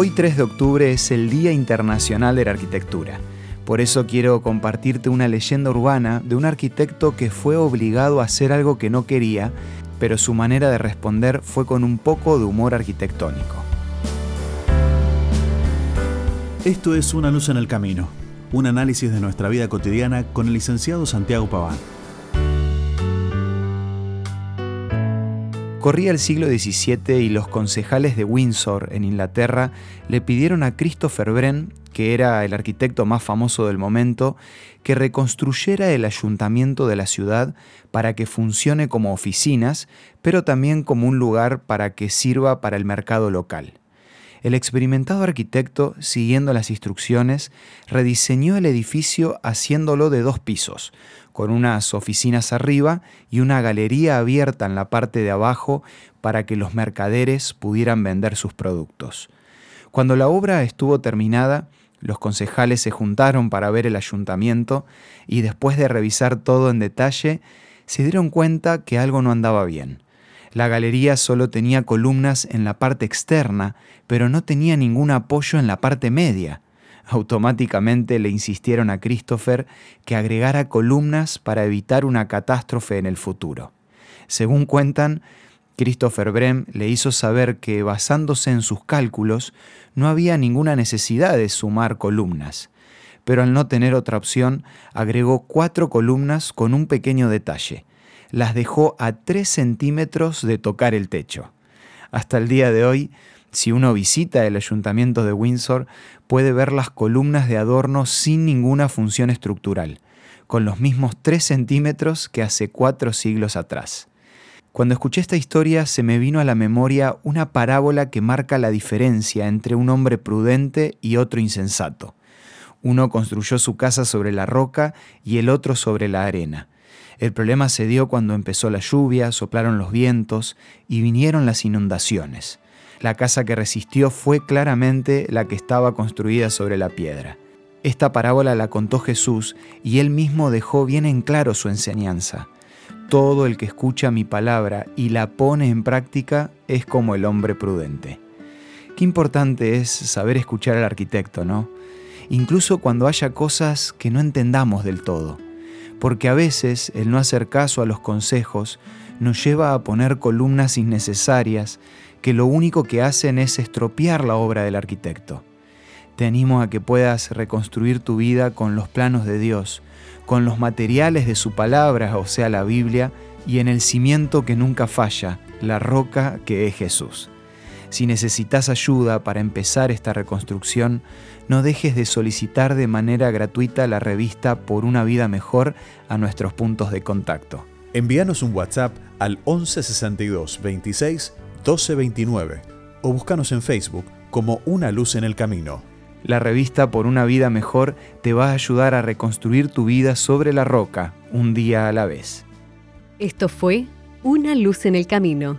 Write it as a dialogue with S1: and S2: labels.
S1: Hoy 3 de octubre es el Día Internacional de la Arquitectura. Por eso quiero compartirte una leyenda urbana de un arquitecto que fue obligado a hacer algo que no quería, pero su manera de responder fue con un poco de humor arquitectónico.
S2: Esto es Una luz en el camino, un análisis de nuestra vida cotidiana con el licenciado Santiago Paván.
S1: Corría el siglo XVII y los concejales de Windsor, en Inglaterra, le pidieron a Christopher Wren, que era el arquitecto más famoso del momento, que reconstruyera el ayuntamiento de la ciudad para que funcione como oficinas, pero también como un lugar para que sirva para el mercado local. El experimentado arquitecto, siguiendo las instrucciones, rediseñó el edificio haciéndolo de dos pisos, con unas oficinas arriba y una galería abierta en la parte de abajo para que los mercaderes pudieran vender sus productos. Cuando la obra estuvo terminada, los concejales se juntaron para ver el ayuntamiento y después de revisar todo en detalle, se dieron cuenta que algo no andaba bien. La galería solo tenía columnas en la parte externa, pero no tenía ningún apoyo en la parte media. Automáticamente le insistieron a Christopher que agregara columnas para evitar una catástrofe en el futuro. Según cuentan, Christopher Brem le hizo saber que basándose en sus cálculos no había ninguna necesidad de sumar columnas, pero al no tener otra opción agregó cuatro columnas con un pequeño detalle. Las dejó a tres centímetros de tocar el techo. Hasta el día de hoy, si uno visita el ayuntamiento de Windsor, puede ver las columnas de adorno sin ninguna función estructural, con los mismos 3 centímetros que hace cuatro siglos atrás. Cuando escuché esta historia se me vino a la memoria una parábola que marca la diferencia entre un hombre prudente y otro insensato. Uno construyó su casa sobre la roca y el otro sobre la arena. El problema se dio cuando empezó la lluvia, soplaron los vientos y vinieron las inundaciones. La casa que resistió fue claramente la que estaba construida sobre la piedra. Esta parábola la contó Jesús y él mismo dejó bien en claro su enseñanza. Todo el que escucha mi palabra y la pone en práctica es como el hombre prudente. Qué importante es saber escuchar al arquitecto, ¿no? Incluso cuando haya cosas que no entendamos del todo. Porque a veces el no hacer caso a los consejos nos lleva a poner columnas innecesarias que lo único que hacen es estropear la obra del arquitecto. Te animo a que puedas reconstruir tu vida con los planos de Dios, con los materiales de su palabra, o sea, la Biblia, y en el cimiento que nunca falla, la roca que es Jesús. Si necesitas ayuda para empezar esta reconstrucción, no dejes de solicitar de manera gratuita la revista Por una vida mejor a nuestros puntos de contacto.
S2: Envíanos un WhatsApp al 1162 26 1229 o búscanos en Facebook como Una Luz en el Camino.
S1: La revista Por una vida mejor te va a ayudar a reconstruir tu vida sobre la roca, un día a la vez.
S3: Esto fue Una Luz en el Camino.